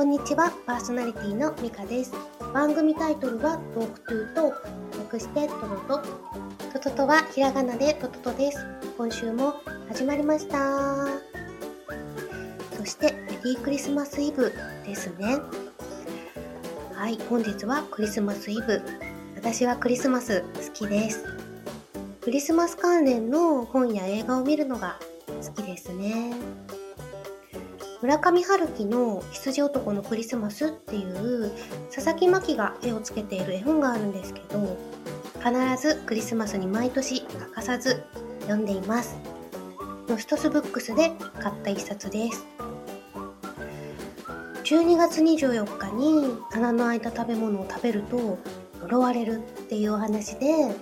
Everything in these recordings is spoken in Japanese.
こんにちは、パーソナリティのミカです。番組タイトルはトークトゥート略してトロト。トトトはひらがなでトトトです。今週も始まりました。そして、メリークリスマスイブですね。はい、本日はクリスマスイブ。私はクリスマス好きです。クリスマス関連の本や映画を見るのが好きですね。村上春樹の羊男のクリスマスっていう佐々木真希が絵をつけている絵本があるんですけど必ずクリスマスに毎年欠かさず読んでいます。ノストスブックスで買った一冊です。12月24日に穴の開いた食べ物を食べると呪われるっていうお話で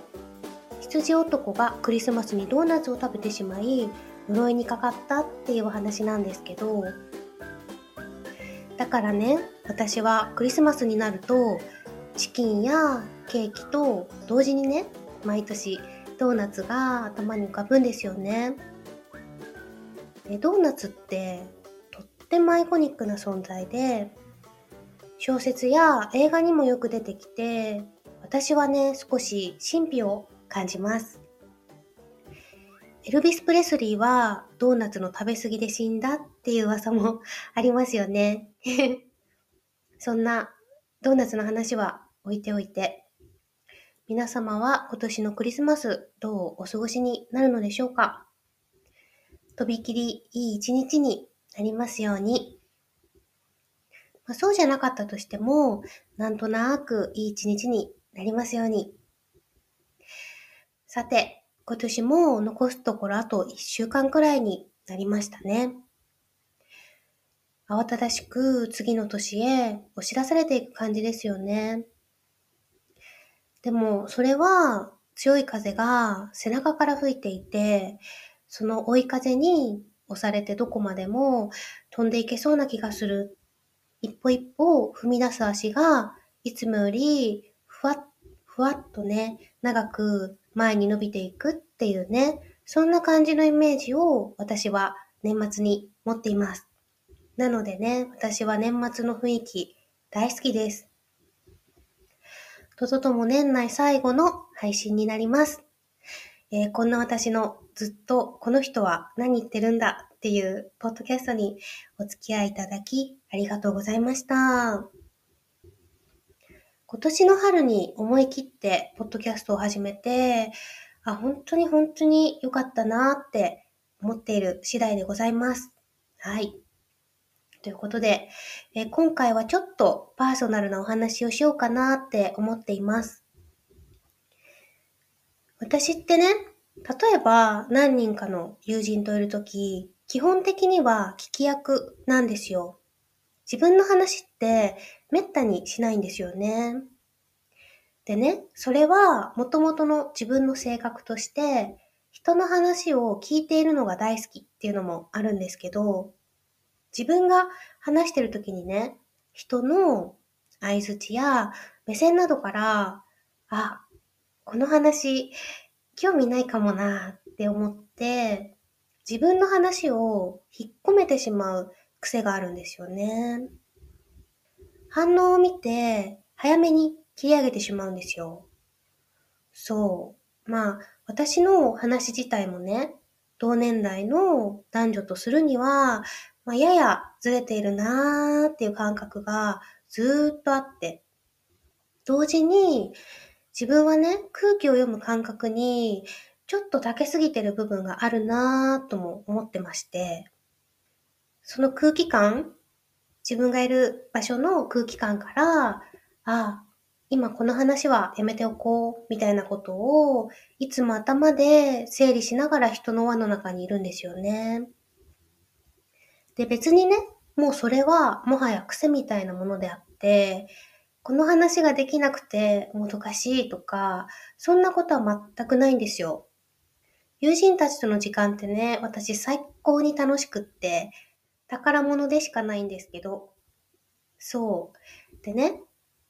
羊男がクリスマスにドーナツを食べてしまい呪いにかかったっていうお話なんですけどだからね私はクリスマスになるとチキンやケーキと同時にね毎年ドーナツが頭に浮かぶんですよね。でドーナツってとってもアイコニックな存在で小説や映画にもよく出てきて私はね少し神秘を感じます。エルビス・プレスリーはドーナツの食べ過ぎで死んだっていう噂も ありますよね。そんなドーナツの話は置いておいて、皆様は今年のクリスマスどうお過ごしになるのでしょうか？とびきりいい一日になりますように。まあ、そうじゃなかったとしても、なんとなくいい一日になりますように。さて、今年も残すところあと1週間くらいになりましたね。慌ただしく次の年へ押し出されていく感じですよね。でもそれは強い風が背中から吹いていて、その追い風に押されてどこまでも飛んでいけそうな気がする。一歩一歩踏み出す足がいつもよりふわっふわっとね、長く前に伸びていくっていうね、そんな感じのイメージを私は年末に持っています。なのでね、私は年末の雰囲気大好きです。とととも年内最後の配信になります。えー、こんな私のずっとこの人は何言ってるんだっていうポッドキャストにお付き合いいただきありがとうございました。今年の春に思い切ってポッドキャストを始めて、あ、本当に本当に良かったなって思っている次第でございます。はい。ということで、え今回はちょっとパーソナルなお話をしようかなって思っています。私ってね、例えば何人かの友人といるとき、基本的には聞き役なんですよ。自分の話ってめったにしないんですよね。でね、それは元々の自分の性格として、人の話を聞いているのが大好きっていうのもあるんですけど、自分が話してる時にね、人の相槌や目線などから、あ、この話興味ないかもなって思って、自分の話を引っ込めてしまう癖があるんですよね。反応を見て、早めに切り上げてしまうんですよ。そう。まあ、私の話自体もね、同年代の男女とするには、まあ、ややずれているなーっていう感覚がずーっとあって、同時に自分はね、空気を読む感覚にちょっと長けすぎてる部分があるなーとも思ってまして、その空気感自分がいる場所の空気感から、ああ、今この話はやめておこう、みたいなことを、いつも頭で整理しながら人の輪の中にいるんですよね。で、別にね、もうそれはもはや癖みたいなものであって、この話ができなくてもどかしいとか、そんなことは全くないんですよ。友人たちとの時間ってね、私最高に楽しくって、宝物でしかないんですけど。そう。でね、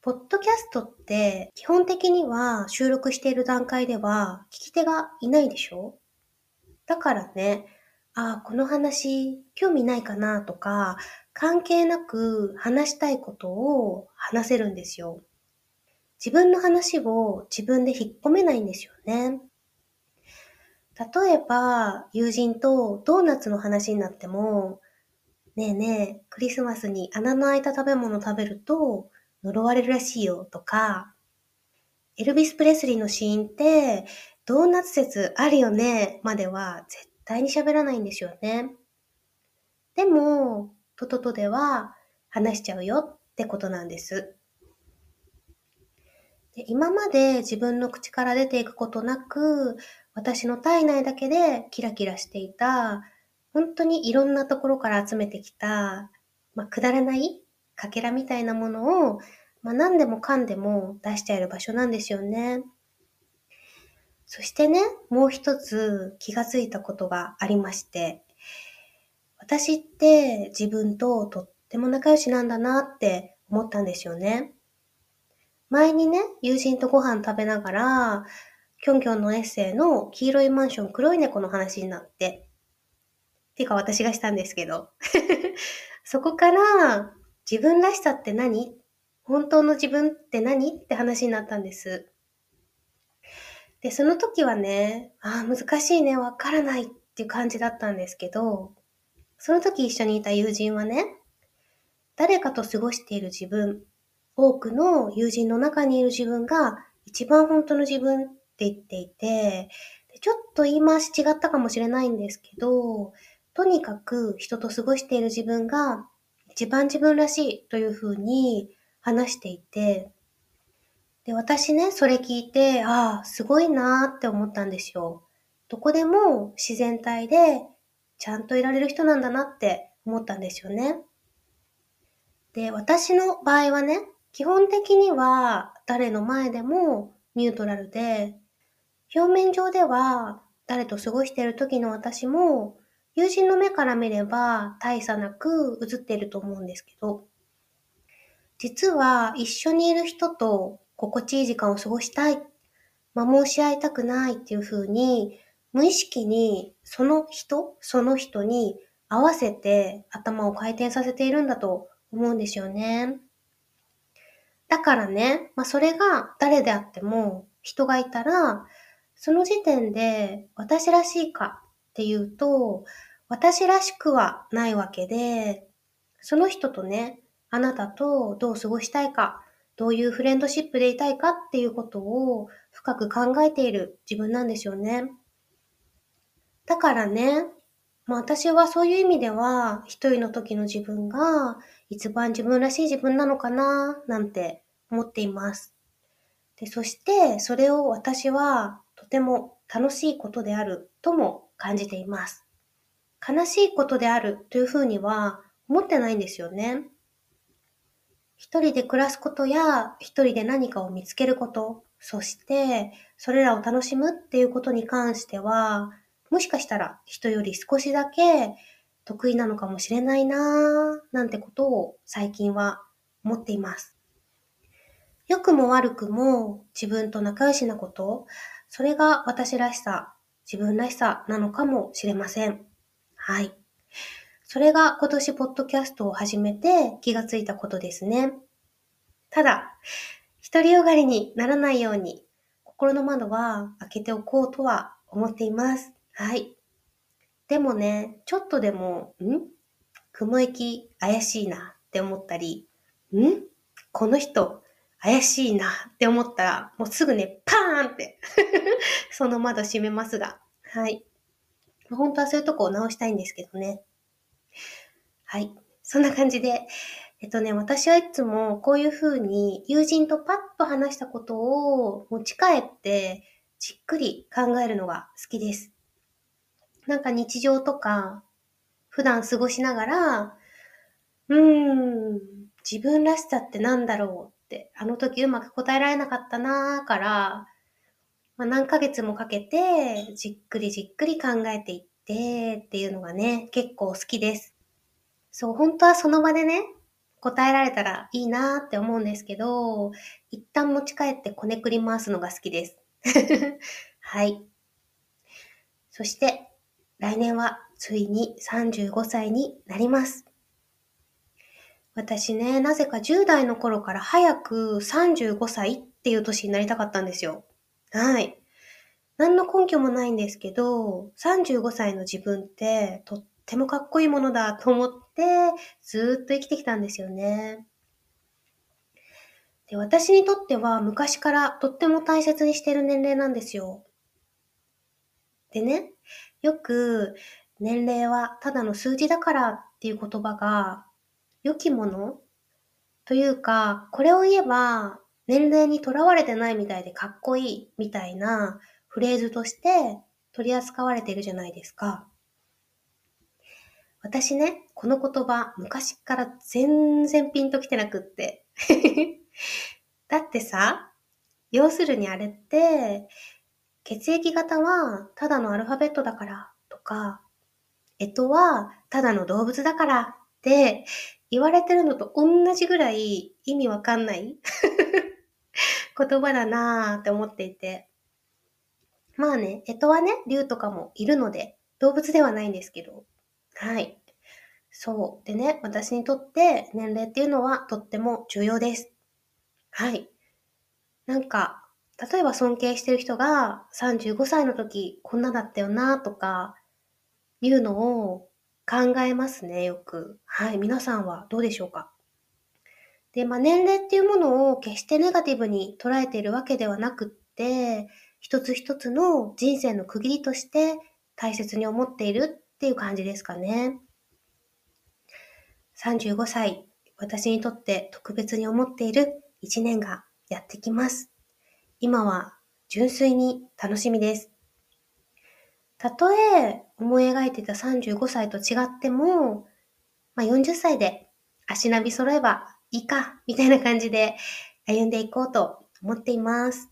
ポッドキャストって基本的には収録している段階では聞き手がいないでしょ？だからね、ああ、この話興味ないかなとか関係なく話したいことを話せるんですよ。自分の話を自分で引っ込めないんですよね。例えば、友人とドーナツの話になっても、ねえねえ、クリスマスに穴の開いた食べ物食べると呪われるらしいよとか、エルビス・プレスリーのシーンってドーナツ説あるよねまでは絶対に喋らないんですよね。でも、トトトでは話しちゃうよってことなんです。で今まで自分の口から出ていくことなく、私の体内だけでキラキラしていた、本当にいろんなところから集めてきた、まあ、くだらないかけらみたいなものを、まあ、何でもかんでも出しちゃえる場所なんですよね。そしてね、もう一つ気がついたことがありまして、私って自分ととっても仲良しなんだなって思ったんですよね。前にね、友人とご飯食べながら、キョンキョンのエッセイの黄色いマンション黒い猫の話になって、ていうか私がしたんですけど。そこから、自分らしさって何？本当の自分って何？って話になったんです。で、その時はね、ああ、難しいね、わからないっていう感じだったんですけど、その時一緒にいた友人はね、誰かと過ごしている自分、多くの友人の中にいる自分が一番本当の自分って言っていて、ちょっと言い回し違ったかもしれないんですけど、とにかく人と過ごしている自分が一番自分らしいというふうに話していて、で、私ね、それ聞いて、ああ、すごいなーって思ったんですよ。どこでも自然体でちゃんといられる人なんだなって思ったんですよね。で、私の場合はね、基本的には誰の前でもニュートラルで、表面上では誰と過ごしている時の私も友人の目から見れば大差なく映っていると思うんですけど、実は一緒にいる人と心地いい時間を過ごしたい、摩耗し合いたくないっていう風に無意識にその人、その人に合わせて頭を回転させているんだと思うんですよね。だからね、まあそれが誰であっても人がいたらその時点で私らしいかっていうと、私らしくはないわけで、その人とね、あなたとどう過ごしたいか、どういうフレンドシップでいたいかっていうことを深く考えている自分なんですよね。だからね、まあ私はそういう意味では、一人の時の自分が一番自分らしい自分なのかな、なんて思っています。で、そして、それを私はとても楽しいことであるとも感じています。悲しいことであるというふうには思ってないんですよね。一人で暮らすことや一人で何かを見つけること、そしてそれらを楽しむっていうことに関しては、もしかしたら人より少しだけ得意なのかもしれないなぁ、なんてことを最近は思っています。良くも悪くも自分と仲良しなこと、それが私らしさ、自分らしさなのかもしれません。はい。それが今年ポッドキャストを始めて気がついたことですね。ただ、独りよがりにならないように心の窓は開けておこうとは思っています。はい。でもね、ちょっとでも、ん？雲行き怪しいなって思ったり、ん？この人怪しいなって思ったら、もうすぐね、パーンって その窓閉めますが、はい。本当はそういうとこを直したいんですけどね。はい。そんな感じで、えっとね、私はいつもこういう風に友人とパッと話したことを持ち帰ってじっくり考えるのが好きです。なんか日常とか普段過ごしながら、うーん、自分らしさってなんだろう、あの時うまく答えられなかったなーから、まあ、何ヶ月もかけて、じっくりじっくり考えていってっていうのがね、結構好きです。そう、本当はその場でね、答えられたらいいなーって思うんですけど、一旦持ち帰ってこねくり回すのが好きです。はい。そして、来年はついに35歳になります。私ね、なぜか10代の頃から早く35歳っていう年になりたかったんですよ。はい。何の根拠もないんですけど、35歳の自分ってとってもかっこいいものだと思って、ずーっと生きてきたんですよね。で私にとっては昔からとっても大切にしてる年齢なんですよ。でね、よく年齢はただの数字だからっていう言葉が良きものというか、これを言えば年齢にとらわれてないみたいでかっこいいみたいなフレーズとして取り扱われているじゃないですか。私ね、この言葉昔から全然ピンときてなくって。だってさ、要するにあれって、血液型はただのアルファベットだからとか、干支はただの動物だからって言われてるのと同じぐらい意味わかんない 言葉だなーって思っていて。まあね、干支はね、竜とかもいるので、動物ではないんですけど。はい。そう。でね、私にとって年齢っていうのはとっても重要です。はい。なんか、例えば尊敬してる人が35歳の時こんなだったよなとかいうのを考えますね、よく。はい。皆さんはどうでしょうか？で、まあ、年齢っていうものを決してネガティブに捉えているわけではなくって、一つ一つの人生の区切りとして大切に思っているっていう感じですかね。35歳、私にとって特別に思っている一年がやってきます。今は純粋に楽しみです。たとえ思い描いてた35歳と違っても、まあ、40歳で足並み揃えばいいか、みたいな感じで歩んでいこうと思っています。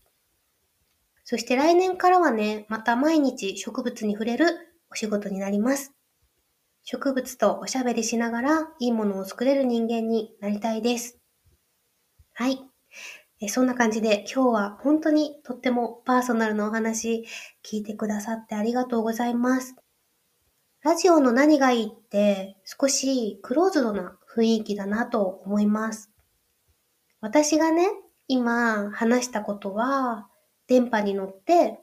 そして来年からはね、また毎日植物に触れるお仕事になります。植物とおしゃべりしながらいいものを作れる人間になりたいです。はい。えそんな感じで今日は本当にとってもパーソナルなお話聞いてくださってありがとうございます。ラジオの何がいいって少しクローズドな雰囲気だなと思います。私がね、今話したことは電波に乗って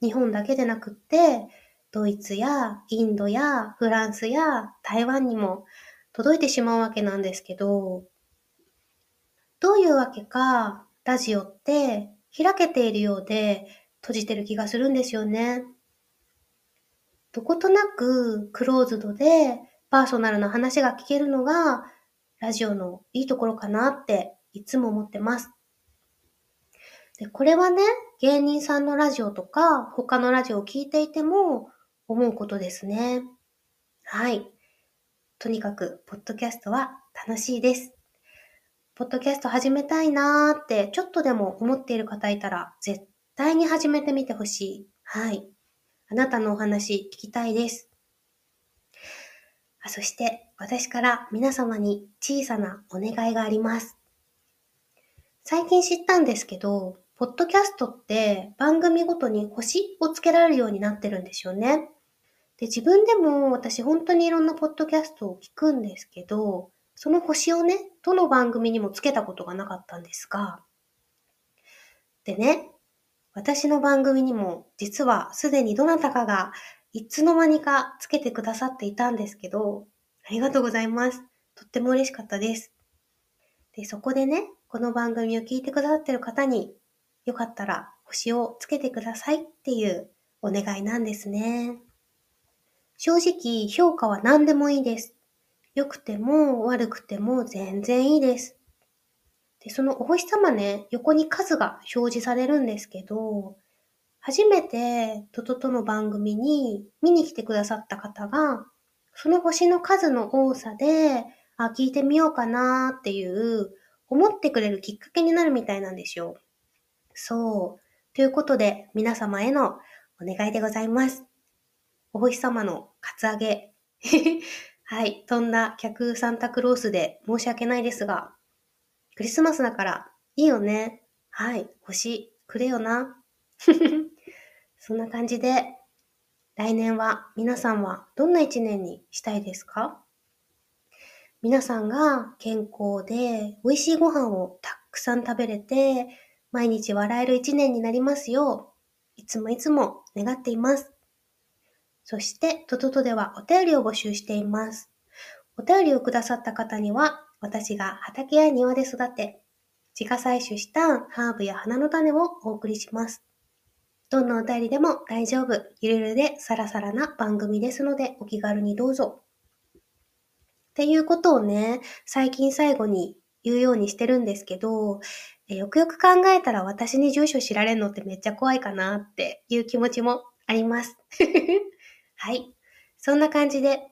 日本だけでなくってドイツやインドやフランスや台湾にも届いてしまうわけなんですけど、どういうわけか、ラジオって開けているようで閉じてる気がするんですよね。どことなくクローズドでパーソナルな話が聞けるのがラジオのいいところかなっていつも思ってます。でこれはね、芸人さんのラジオとか他のラジオを聞いていても思うことですね。はい。とにかく、ポッドキャストは楽しいです。ポッドキャスト始めたいなーってちょっとでも思っている方いたら、絶対に始めてみてほしい。はい。あなたのお話聞きたいです。あそして、私から皆様に小さなお願いがあります。最近知ったんですけど、ポッドキャストって番組ごとに星をつけられるようになってるんですよね。で、自分でも私本当にいろんなポッドキャストを聞くんですけど、その星をね、どの番組にもつけたことがなかったんですが、でね、私の番組にも実はすでにどなたかがいつの間にかつけてくださっていたんですけど、ありがとうございます。とっても嬉しかったです。で、そこでね、この番組を聞いてくださってる方に、よかったら星をつけてくださいっていうお願いなんですね。正直、評価は何でもいいです。良くても悪くても全然いいです。で、そのお星様ね、横に数が表示されるんですけど、初めてトトトの番組に見に来てくださった方が、その星の数の多さで、あ、聞いてみようかなっていう思ってくれるきっかけになるみたいなんですよ。そう。ということで、皆様へのお願いでございます。お星様のカツアゲ。はい。そんな客サンタクロースで申し訳ないですが、クリスマスだからいいよね。はい。星くれよな。そんな感じで、来年は皆さんはどんな一年にしたいですか？皆さんが健康で美味しいご飯をたくさん食べれて、毎日笑える一年になりますよう、いつもいつも願っています。そして、トトトではお便りを募集しています。お便りをくださった方には、私が畑や庭で育て、自家採取したハーブや花の種をお送りします。どんなお便りでも大丈夫。ゆるゆるでサラサラな番組ですので、お気軽にどうぞ。っていうことをね、最近最後に言うようにしてるんですけど、よくよく考えたら私に住所知られるのってめっちゃ怖いかなっていう気持ちもあります。はい。そんな感じで、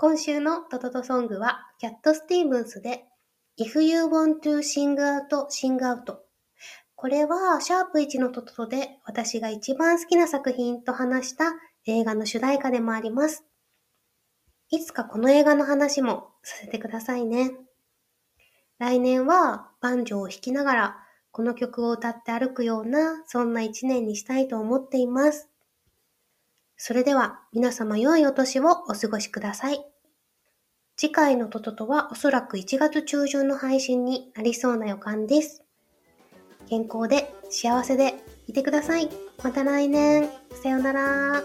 今週のトトトソングは、キャット・スティーブンスで If You Want to Sing Out, Sing Out これは、シャープ1のトトトで私が一番好きな作品と話した映画の主題歌でもあります。いつかこの映画の話もさせてくださいね。来年はバンジョーを弾きながらこの曲を歌って歩くようなそんな一年にしたいと思っています。それでは皆様良いお年をお過ごしください。次回のトトトはおそらく1月中旬の配信になりそうな予感です。健康で幸せでいてください。また来年。さようなら。